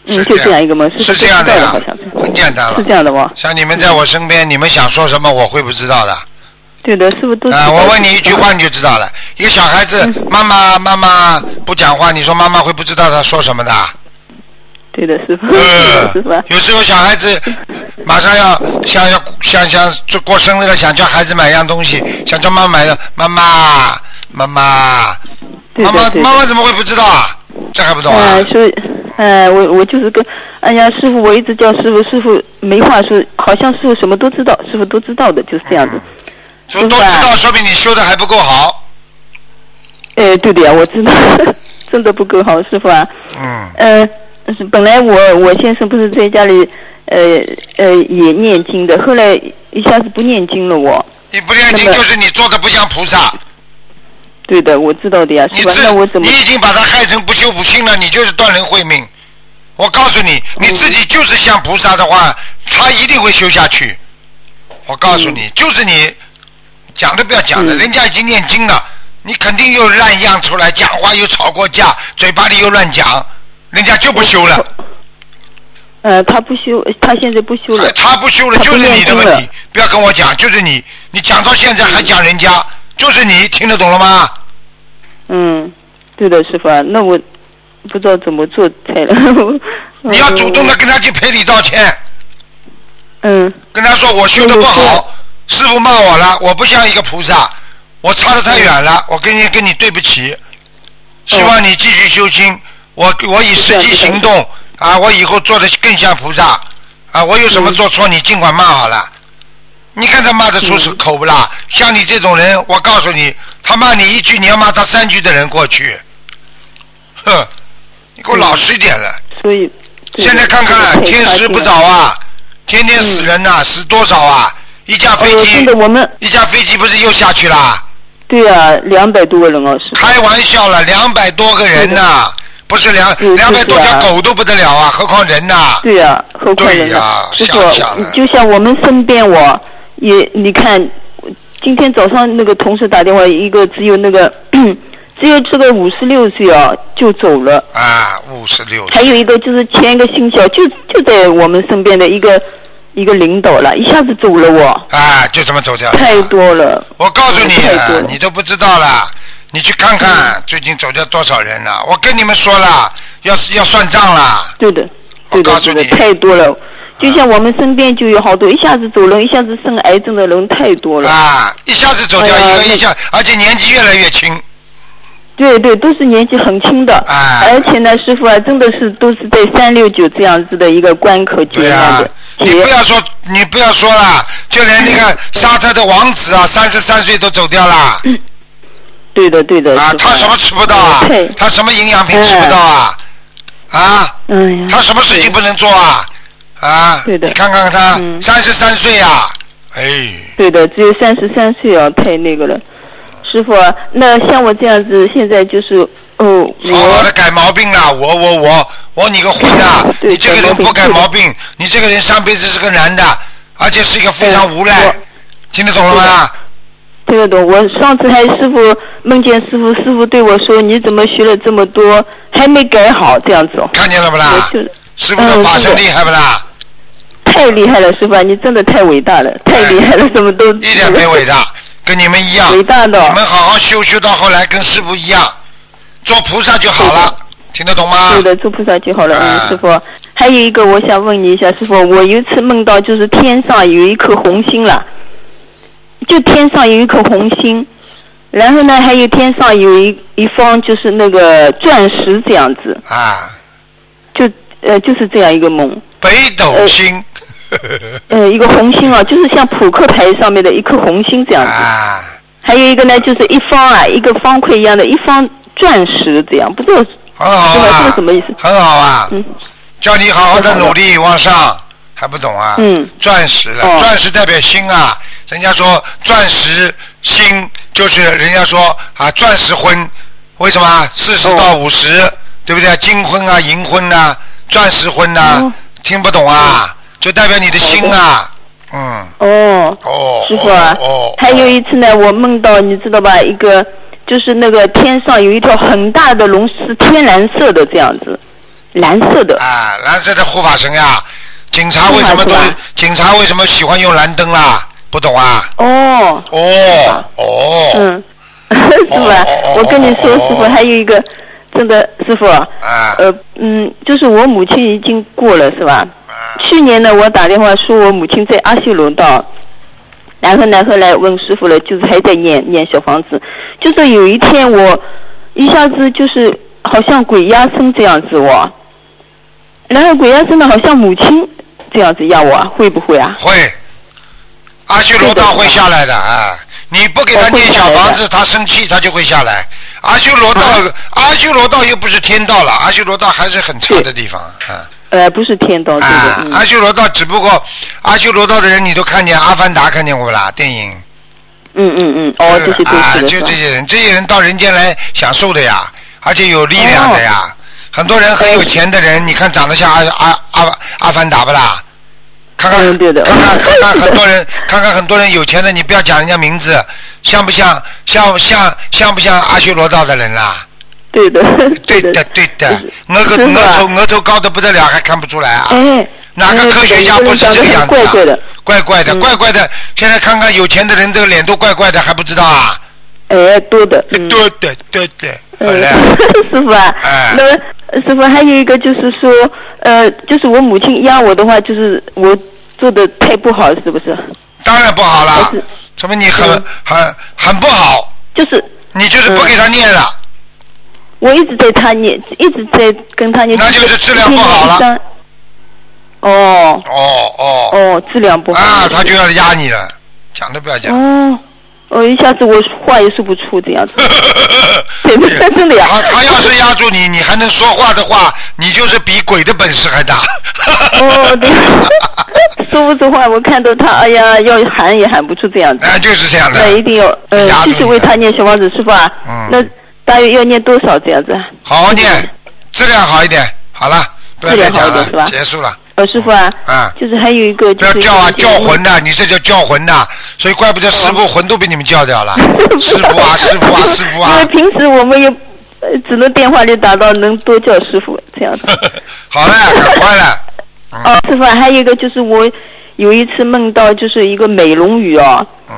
嗯，是就这样一个梦，师是这样的呀好像是，很简单了是。这样的吗？像你们在我身边，你们想说什么，我会不知道的。对的，师傅都知道。啊，我问你一句话你就知道了。一个小孩子，嗯妈妈妈妈不讲话，你说妈妈会不知道他说什么的？对的，师傅，呃师傅啊，有时候小孩子马上要想要想想就过生日了，想叫孩子买一样东西，想叫妈妈买的，妈妈妈妈妈妈妈妈怎么会不知道啊？这还不懂啊呃，？所以，呃，我我就是跟，哎呀，师傅，我一直叫师傅，师傅没话说，好像师傅什么都知道，师傅都知道的，就是这样子。就都知道，说明你修的还不够好。哎，对的呀，我知道，(laughs) 真的不够好，师傅啊。嗯，呃，是 (laughs) 本来我我先生不是在家里，呃呃也念经的，后来一下子不念经了我。你不念经就是你做的不像菩萨。对的，我知道的呀，你自那我怎么你已经把他害成不修不信了，你就是断人慧命。我告诉你，你自己就是像菩萨的话，他一定会修下去。我告诉你，就是你讲都不要讲了，嗯人家已经念经了，你肯定又烂样出来，讲话又吵过架，嘴巴里又乱讲，人家就不修了。呃，他不修，他现在不修了。哎，他不修了，就是你的问题。不要跟我讲，就是你，你讲到现在还讲人家，就是你，听得懂了吗？嗯，对的，师傅啊，那我不知道怎么做才能。(laughs) 你要主动的跟他去赔礼道歉，嗯。跟他说我修的不好，师傅骂我了，我不像一个菩萨，我差的太远了，我跟你跟你对不起，希望你继续修心，我我以实际行动啊，我以后做的更像菩萨啊，我有什么做错你尽管骂好了。你看他骂得出是口不啦？像你这种人，我告诉你，他骂你一句，你要骂他三句的人过去，哼，你给我老实一点了。所以现在看看天时不早啊，天天死人呐、死多少啊？一架飞哦，机一架飞机不是又下去啦？对啊，两百多个人哦，师傅。开玩笑了，两百多个人呐、不是两两百多是啊条狗都不得了啊，何况人呐、对呀、何况人对呀呢？师想想傅，就像我们身边我也，你看，今天早上那个同事打电话，一个只有那个 (clears throat) 只有这个五十六岁啊就走了，啊，五十六还有一个就是前一个星期啊，就就在我们身边的一个一个领导了，一下子走了我，啊，就这么走掉。太多了。我告诉你你都不知道了，你去看看最近走掉多少人了。我跟你们说了，要要算账了。对的，对的，对的，我告诉你太多了。就像我们身边就有好多，一下子走人，一下子生癌症的人太多了。啊，一下子走掉一个一下，而且年纪越来越轻。对对，都是年纪很轻的，哎而且呢，师傅啊，真的是都是在三六九这样子的一个关口劫对呀、难的劫你不。要说，你不要说了，就连那个 (clears throat) 沙特的王子啊，三十三岁都走掉了。(laughs) 对的对的，啊，他什么吃不到啊？他什么营养品吃不到啊？啊，哎呀，他什么事情不能做啊？啊，对的你看看他嗯三十三岁呀，哎，对的，只有三十三岁啊，太那个了。师傅啊，那像我这样子，现在就是哦，好好我的改毛病了！我我我我你个混 (laughs) 蛋！你这个人不改毛病，你这个人上辈子是个男的，而且是一个非常无赖，听得懂了吗？听得懂。我上次还师傅梦见师傅，师傅对我说：“你怎么学了这么多，还没改好？”这样子哦，看见了不啦师傅的法身嗯厉害不啦？太厉害了，师傅啊，你真的太伟大了，太厉害了，什么都一点没伟大，跟你们一样。伟大的你们好好修，修到后来跟师傅一样，做菩萨就好了，听得懂吗？对的，做菩萨就好了。啊嗯，师傅，还有一个我想问你一下，师傅，我有一次梦到就是天上有一颗红星了，就天上有一颗红星，然后呢，还有天上有一一方就是那个钻石这样子，啊，就呃就是这样一个梦，北斗星。呃一个红星啊，就是像扑克牌上面的一颗红星这样子。啊，还有一个呢，就是一方啊，一个方块一样的一方钻石这样，不知道很好这个这啊个什么意思，很好啊。嗯，叫你好好的努力往上，还不懂啊？嗯。钻石了，哦。钻石代表心啊，人家说钻石心就是人家说啊钻石婚，为什么四十到五十、对不对？金婚啊，银婚呐、钻石婚呐、哦听不懂啊？就代表你的心啊，嗯，哦。哦，师傅啊，哦哦，还有一次呢，我梦到你知道吧，一个就是那个天上有一条很大的龙，是天蓝色的这样子，蓝色的。啊，蓝色的护法神呀，警察为什么都警察为什么喜欢用蓝灯啦？不懂啊？哦，哦哦，嗯，(laughs) 是吧哦？我跟你说，哦师傅还有一个，真的师傅，啊呃，嗯，就是我母亲已经过了，是吧？啊去年呢，我打电话说我母亲在阿修罗道，然后呢，后来问师傅了，就是还在念念小房子，就是有一天我一下子就是好像鬼压身这样子哦，然后鬼压身的，好像母亲这样子压我，啊，会不会啊？会，阿修罗道会下来的啊！你不给他念小房子，他生气，他就会下来。阿修罗道，阿修罗道又不是天道了，阿修罗道还是很差的地方啊。呃，不是天道，阿修罗道只不过阿修罗道的人，你都看见《阿凡达》看见过不啦？电影嗯嗯嗯，哦，这些都啊，就这？些人，这些人到人间来享受的呀，而且有力量的呀。很多人很有钱的人，你看长得像阿阿阿阿凡达不啦？看看，看看 (laughs) 看看很多人，看看很多人有钱的，你不要讲人家名字，像不像像像像不像阿修罗道的人啦？对的，(laughs) 对的的，对的，额头额头额头高的不得了，还看不出来啊？哎，哪个哎科学家不是这个样子有的怪怪的，？怪怪的。现在看看有钱的人，这个脸都怪怪的，还不知道啊？哎，多的，嗯。对的，对的，好嗯嘞。，(laughs) 师傅啊，哎那师傅还有一个就是说，呃，就是我母亲压我的话，就是我做的太不好，是不是？当然不好了说明你很嗯很很不好，就是你就是不给他念了。我一直在他念，一直在跟他念，那就是质量不好了。哦哦哦，哦，质量不好。啊，他就要压你了，讲都不要讲。哦，哦，一下子我话也说不出这样子。(laughs) 真的真的呀。他他要是压住你，你还能说话的话，你就是比鬼的本事还大。哦，对。(laughs) 说不出话，我看到他，哎呀，要喊也喊不出这样子。哎，就是这样的那。一定要，呃压，住继续为他念小王子，师傅啊。嗯那大约要念多少这样子？好好念，质量好一点。好了，不要再讲了结束了。呃，师傅啊，啊，就是还有一个就是不要叫啊，叫魂呐！你这叫叫魂呐！所以怪不得师傅魂都被你们叫掉了。(laughs) 师傅啊，师傅啊，(laughs) 师傅因为啊！平时我们也呃只能电话里打到，能多叫师傅这样子。(laughs) 好了，赶快了。嗯哦，师傅啊，还有一个就是我有一次梦到就是一个美龙鱼哦，嗯，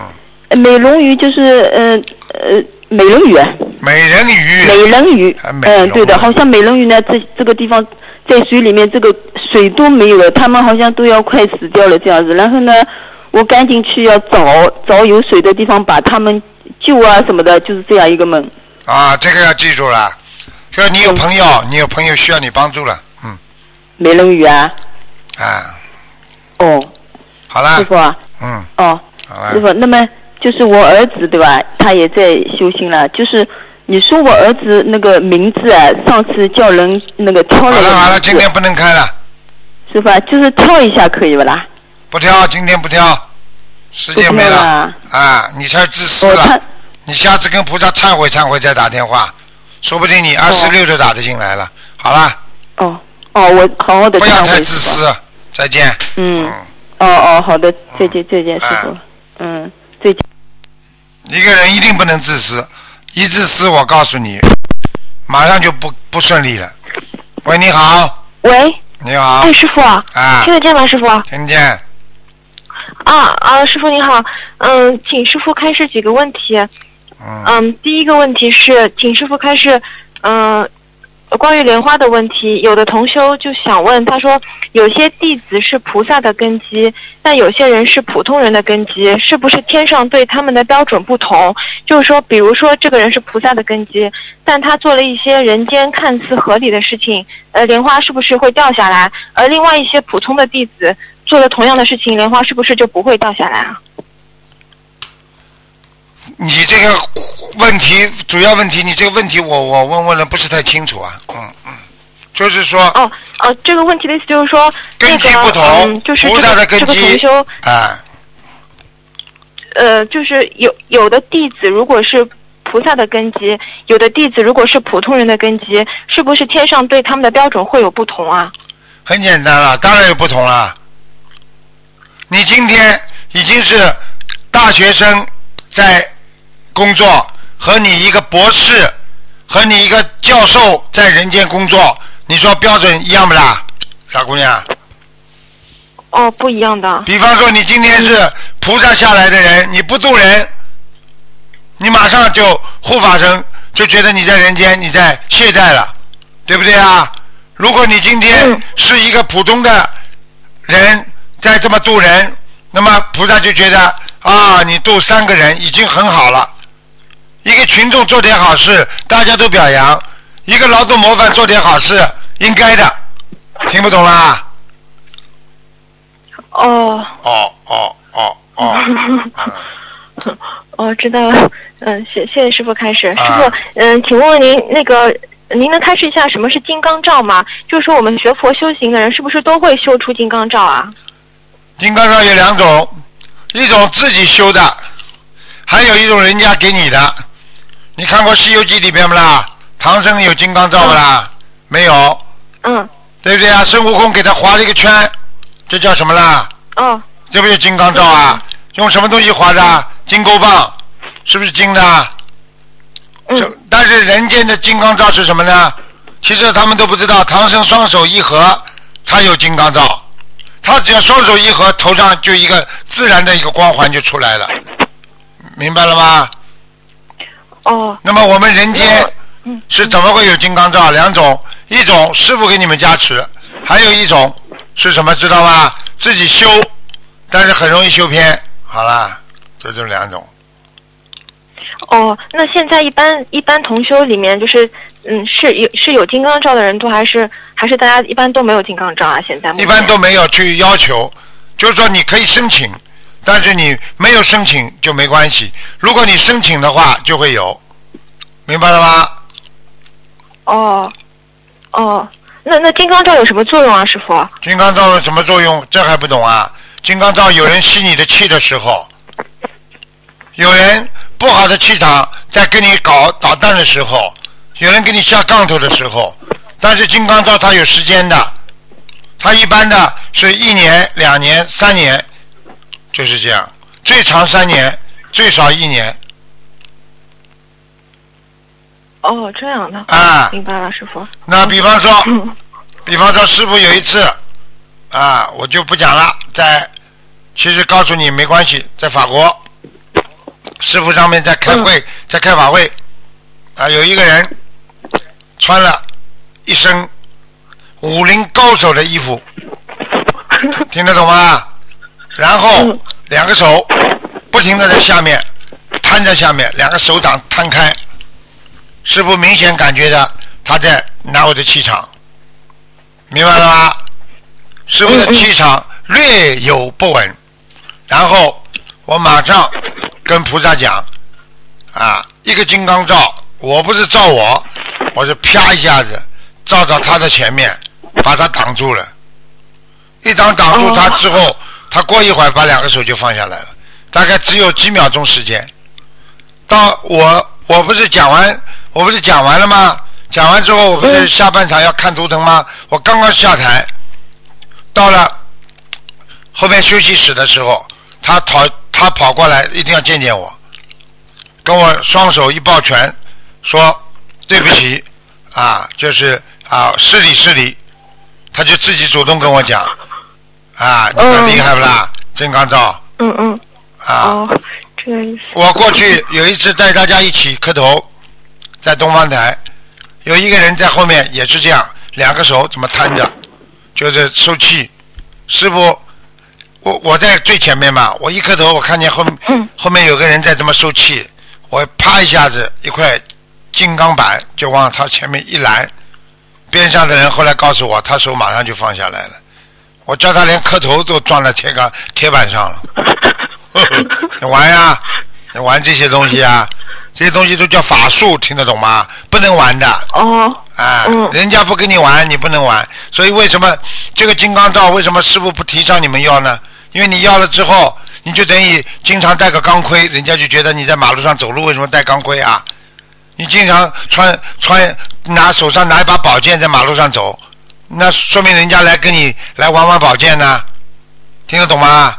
呃美龙鱼就是呃呃美人鱼啊，美人鱼。美人鱼还，美嗯、对的，好像美人鱼呢，这这个地方在水里面，这个水都没有了，他们好像都要快死掉了这样子。然后呢，我赶紧去要找找有水的地方，把他们救啊什么的，就是这样一个梦。啊，这个要记住了。就你有朋友，你有朋友需要你帮助了，嗯，美人鱼啊，啊，哦，好啦师，傅啊，嗯，哦，好了，师傅，那么就是我儿子对吧？他也在修心了，就是。你说我儿子那个名字啊，上次叫人那个挑了个好了好了，今天不能开了，师傅啊，就是挑一下可以不啦？不挑，今天不挑，时间没了。啊！你太自私了，你下次跟菩萨忏悔忏悔再打电话，说不定你二十六就打得进来了。好了，哦哦，我好好的不要太自私，再见。嗯，嗯，哦哦，好的，再见再见，师傅哎，嗯，再见。一个人一定不能自私，一自私，我告诉你，马上就不不顺利了。喂，你好，喂，你好哎，，师傅，啊听，得见吗？师傅？听见，啊啊，师傅你好，嗯，请师傅开示几个问题。嗯，嗯，第一个问题是，请师傅开示，嗯，关于莲花的问题。有的同修就想问，他说，有些弟子是菩萨的根基，但有些人是普通人的根基，是不是天上对他们的标准不同？就是说，比如说这个人是菩萨的根基，但他做了一些人间看似合理的事情，呃，莲花是不是会掉下来？而另外一些普通的弟子做了同样的事情，莲花是不是就不会掉下来啊？你这个问题主要问题，你这个问题我我问问了不是太清楚啊，嗯嗯，就是说哦哦，这个问题的意思就是说，根基不同嗯，就是菩萨的这个这个根基同修，啊，呃，就是有有的弟子如果是菩萨的根基，有的弟子如果是普通人的根基，是不是天上对他们的标准会有不同啊？很简单了，当然有不同了。你今天已经是大学生在工作，和你一个博士，和你一个教授在人间工作，你说标准一样不啦，傻姑娘？哦，不一样的。比方说，你今天是菩萨下来的人，你不渡人，你马上就护法神就觉得你在人间你在懈怠了，对不对啊？如果你今天嗯是一个普通的人在这么渡人，那么菩萨就觉得啊，你渡三个人已经很好了。一个群众做点好事，大家都表扬；一个劳动模范做点好事，应该的。听不懂啦？哦哦哦哦哦，(laughs) 嗯哦，知道了。嗯，谢谢谢师傅开始。啊师傅，嗯，请问问您那个。您能开示一下什么是金刚罩吗？就是说我们学佛修行的人是不是都会修出金刚罩啊？金刚罩有两种，一种自己修的，还有一种人家给你的，你看过《西游记》里边不啦？唐僧有金刚罩不啦？没有，嗯，对不对啊？孙悟空给他划了一个圈，这叫什么啦？哦，这不就金刚罩啊？用什么东西划的？金箍棒，是不是金的？嗯但是人间的金刚罩是什么呢？其实他们都不知道，唐僧双手一合，他有金刚罩，他只要双手一合，头上就一个自然的一个光环就出来了，明白了吗？哦，那么我们人间嗯是怎么会有金刚罩？两种，一种师傅给你们加持，还有一种是什么？知道吧？自己修，但是很容易修偏。好啦，就这两种。哦，那现在一般一般同修里面就是，嗯，是有是有金刚罩的人多，还是还是大家一般都没有金刚罩啊？现在一般都没有去要求，就是说你可以申请，但是你没有申请就没关系。如果你申请的话，就会有，明白了吗？哦哦，那那金刚罩有什么作用啊，师傅？金刚罩有什么作用？这还不懂啊？金刚罩有人吸你的气的时候，有人不好的气场在跟你搞捣蛋的时候，有人给你下杠头的时候，但是金刚罩它有时间的，它一般的是一年、两年、三年，就是这样，最长三年，最少一年哦，这样的。啊。明白了，师傅。那比方说，嗯 (laughs) 比方说师傅有一次，啊，我就不讲了，在，其实告诉你没关系，在法国，师傅上面在开会，在开法会，啊，有一个人穿了一身武林高手的衣服，(laughs) 听得懂吗？然后两个手不停的在下面摊在下面，两个手掌摊开，师傅明显感觉到他在拿我的气场，明白了吗？师傅的气场略有不稳，然后我马上跟菩萨讲，啊，一个金刚罩，我不是罩我，我是啪一下子照到他的前面，把他挡住了。一挡挡住他之后，他过一会儿把两个手就放下来了，大概只有几秒钟时间。到我我不是讲完，我不是讲完了吗？讲完之后，我不是下半场要看图腾吗？我刚刚下台，到了后面休息室的时候，他跑他跑过来，一定要见见我，跟我双手一抱拳，说对不起啊，就是啊失礼失礼，他就自己主动跟我讲啊，你看厉害不啦？金刚罩嗯嗯。啊。哦，这个意思。我过去有一次带大家一起磕头，在东方台，有一个人在后面也是这样，两个手怎么摊着，就是受气。师傅，我我在最前面嘛，我一磕头，我看见后面、后面有个人在这么受气，我啪一下子一块金刚板就往他前面一拦，边上的人后来告诉我，他手马上就放下来了，我叫他连磕头都撞在铁杆铁板上了。(laughs) 你玩呀，你玩这些东西啊，这些东西都叫法术，听得懂吗？不能玩的。哦。啊，人家不跟你玩，你不能玩。所以为什么这个金刚罩，为什么师傅不提倡你们要呢？因为你要了之后，你就等于经常戴个钢盔，人家就觉得你在马路上走路为什么戴钢盔啊？你经常穿穿拿手上拿一把宝剑在马路上走，那说明人家来跟你来玩玩宝剑呢，听得懂吗？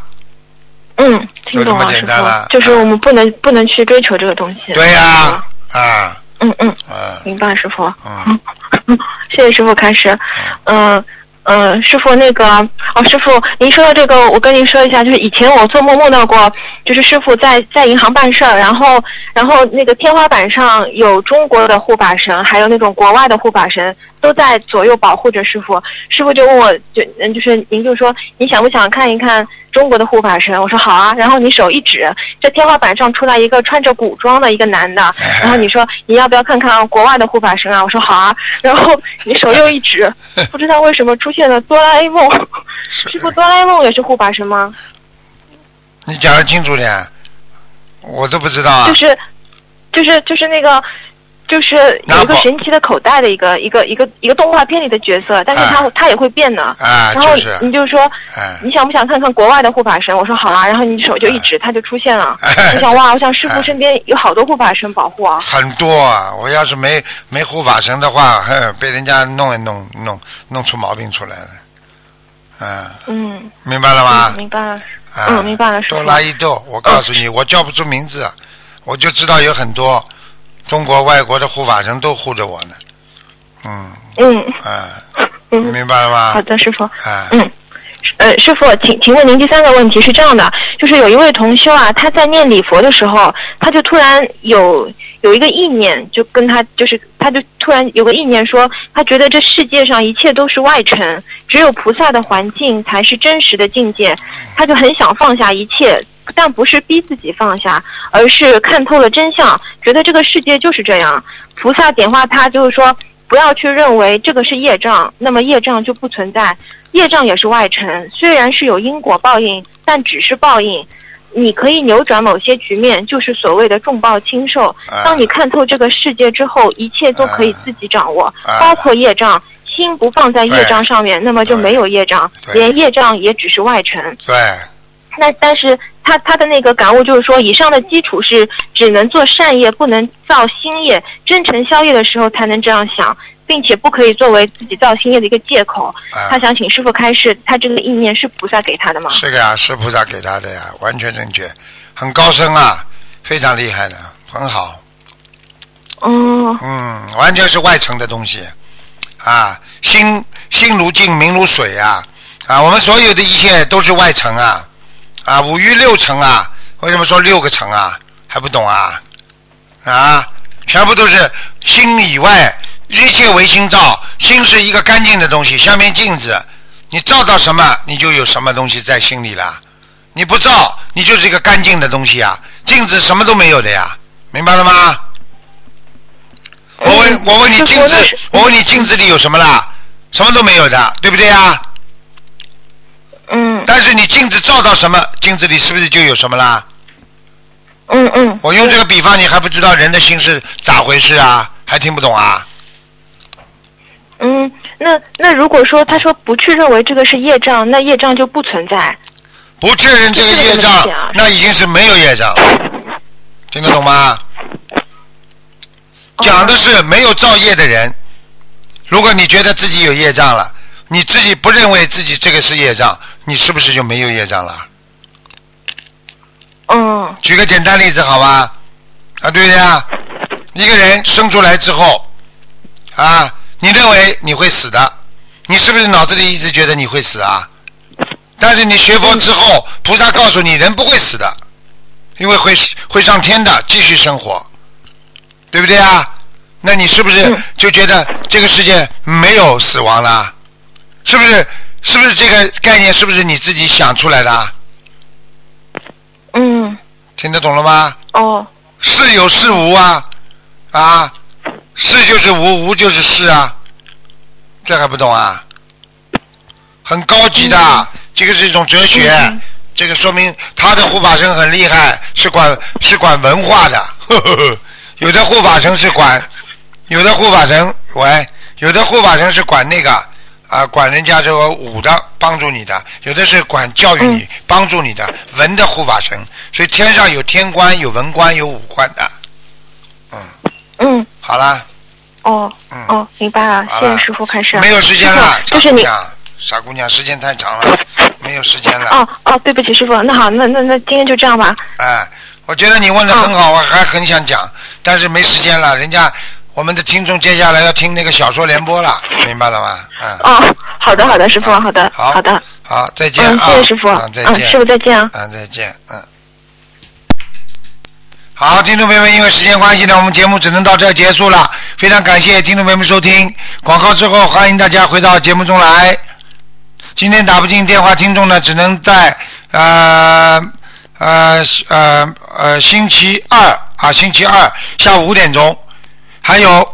嗯，听懂就这么了，师简单了傅。就是我们不能不能去追求这个东西。对呀、啊，嗯嗯，嗯明白，师傅。嗯，(laughs) 谢谢师傅开始。嗯嗯，师傅那个哦，师傅您说的这个，我跟您说一下，就是以前我做梦梦到过，就是师傅在在银行办事儿，然后然后那个天花板上有中国的护法神，还有那种国外的护法神都在左右保护着师傅。师傅就问我，就嗯就是您就说你想不想看一看中国的护法神？我说好啊。然后你手一指，这天花板上出来一个穿着古装的一个男的，然后你说你要不要看看国外的护法神啊？我说好啊。(laughs) 然后你手又一指，不知道为什么出现了哆啦 A 梦。师傅，哆啦 A 梦也是护法神吗？你讲的清楚点，我都不知道啊。就是，就是就是那个，就是有一个神奇的口袋的一个一个一个一个动画片里的角色，但是他、他也会变呢。啊，然后就是你就说，哎你想不想看看国外的护法神？我说好啦，然后你手就一指，他就出现了。哎我想哇，我想师傅身边有好多护法神保护啊。很多啊！我要是没没护法神的话，哼，被人家弄一弄弄弄出毛病出来了。嗯，嗯，明白了吗嗯？明白了。啊嗯，明白了，师傅多。拉一豆，我告诉你，我叫不出名字，我就知道有很多中国、外国的护法神都护着我呢。嗯，嗯啊，嗯，明白了吗？好的，师傅。啊，嗯，呃，师傅，请请问您第三个问题是这样的，就是有一位同修啊，他在念礼佛的时候，他就突然有有一个意念，就跟他就是他就突然有个意念说，他觉得这世界上一切都是外尘，只有菩萨的环境才是真实的境界，他就很想放下一切。但不是逼自己放下，而是看透了真相，觉得这个世界就是这样。菩萨点化他，就是说不要去认为这个是业障，那么业障就不存在。业障也是外尘，虽然是有因果报应，但只是报应。你可以扭转某些局面，就是所谓的重报轻受。啊当你看透这个世界之后，一切都可以自己掌握，啊包括业障。心不放在业障上面，那么就没有业障，连业障也只是外尘。对，那但是他他的那个感悟就是说，以上的基础是只能做善业，不能造新业。真诚消业的时候才能这样想，并且不可以作为自己造新业的一个借口。啊他想请师傅开示，他这个意念是菩萨给他的吗？是的呀，是菩萨给他的呀，完全正确，很高深啊，非常厉害的，很好。哦，嗯，完全是外层的东西，啊，心心如镜，明如水啊，啊，我们所有的一切都是外层啊，啊，五欲六层啊，为什么说六个层啊？还不懂啊？啊，全部都是心以外，一切唯心造，心是一个干净的东西，像面镜子，你照到什么，你就有什么东西在心里了。你不照，你就是一个干净的东西啊，镜子什么都没有的呀，明白了吗？我问，我问你镜子我问你镜子里有什么啦？什么都没有的，对不对呀？嗯但是你镜子照到什么，镜子里是不是就有什么啦？嗯嗯，我用这个比方，你还不知道人的心是咋回事啊？还听不懂啊？嗯，那那如果说他说不去认为这个是业障，那业障就不存在。不确认这个业障啊，那已经是没有业障了，听得懂吗？讲的是没有造业的人。如果你觉得自己有业障了，你自己不认为自己这个是业障，你是不是就没有业障了？嗯举个简单例子好吧？啊，对的呀。一个人生出来之后，啊，你认为你会死的，你是不是脑子里一直觉得你会死啊？但是你学佛之后，菩萨告诉你，人不会死的，因为会会上天的，继续生活，对不对啊？那你是不是嗯就觉得这个世界没有死亡了？是不是？是不是这个概念是不是你自己想出来的啊？嗯听得懂了吗？哦是有是无啊，啊，是就是无，无就是是啊，这还不懂啊？很高级的，这个是一种哲学，这个说明他的护法神很厉害，是管是管文化的，呵呵呵有的护法神是管，有的护法神喂，有的护法神是管那个啊，管人家这个武的，帮助你的；有的是管教育你、帮助你的文的护法神。所以天上有天官，有文官，有武官的。嗯。嗯。好了，哦嗯，哦，明白了，谢谢师傅开始。没有时间了，就是你傻姑娘，傻姑娘，时间太长了，没有时间了。哦哦，对不起师傅，那好，那那那今天就这样吧。哎，我觉得你问的很好，我还很想讲，但是没时间了。人家我们的听众接下来要听那个小说联播了，明白了吗？嗯，哦，好的好的，师傅，好的好好的，好，再见嗯，啊！谢谢师傅，啊，再嗯，见。师傅再见啊。啊，再见，嗯。好，听众朋友们，因为时间关系呢，我们节目只能到这结束了。非常感谢听众朋友们收听广告之后，欢迎大家回到节目中来。今天打不进电话，听众呢只能在呃呃呃呃星期二啊，星期二下午五点钟，还有